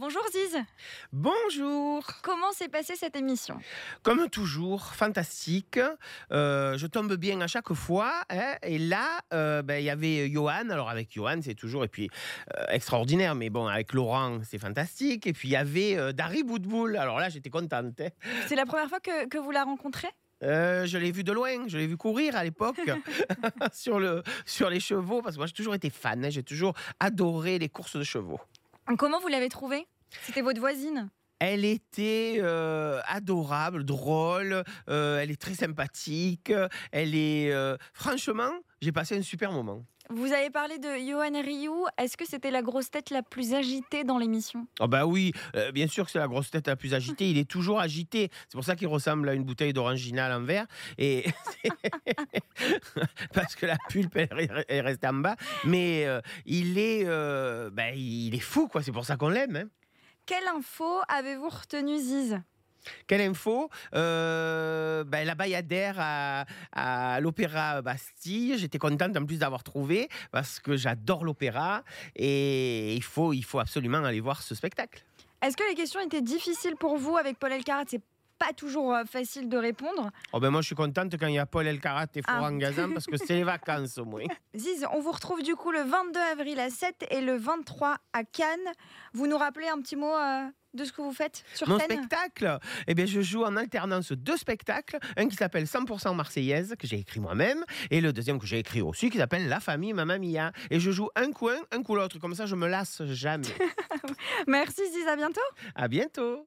Bonjour Ziz, Bonjour comment s'est passée cette émission? Comme toujours, fantastique. Euh, je tombe bien à chaque fois. hein. Et là, euh, ben, il y avait Johan. Alors avec Johan, c'est toujours et puis euh, extraordinaire. Mais bon, avec Laurent, c'est fantastique. Et puis il y avait Dari Boudboul. Alors là, j'étais contente. hein. C'est la première fois que, que vous la rencontrez? Euh, je l'ai vu de loin. Je l'ai vu courir à l'époque sur, le, sur les chevaux. Parce que moi, j'ai toujours été fan. hein. J'ai toujours adoré les courses de chevaux. Comment vous l'avez trouvée? C'était votre voisine? Elle était euh, adorable, drôle, euh, elle est très sympathique, elle est... euh, franchement, j'ai passé un super moment. Vous avez parlé de Johan Rioux, est-ce que c'était la grosse tête la plus agitée dans l'émission? Ah bah oui, euh, bien sûr que c'est la grosse tête la plus agitée, il est toujours agité. C'est pour ça qu'il ressemble à une bouteille d'orangina à l'envers. Et Parce que la pulpe, elle, elle reste en bas. Mais euh, il, est, euh, bah, il est fou, quoi. c'est pour ça qu'on l'aime. hein. Quelle info avez-vous retenu Ziz? Quelle info? Euh, ben, La Bayadère à, à l'Opéra Bastille. J'étais contente en plus d'avoir trouvé parce que j'adore l'opéra et il faut, il faut absolument aller voir ce spectacle. Est-ce que les questions étaient difficiles pour vous avec Paul Elkarat? C'est pas toujours euh, facile de répondre. Oh ben moi, je suis contente quand il y a Paul Elkarat et Florent Ah. Gazan parce que c'est les vacances au moins. Ziz, on vous retrouve du coup le 22 avril à 7 et le 23 à Cannes. Vous nous rappelez un petit mot euh, de ce que vous faites sur Mon scène? spectacle, eh bien, je joue en alternance deux spectacles. Un qui s'appelle 100% Marseillaise, que j'ai écrit moi-même, et le deuxième que j'ai écrit aussi, qui s'appelle La famille Mamma Mia. Et je joue un coup un, un coup l'autre. Comme ça, je me lasse jamais. Merci Ziz, à bientôt à bientôt.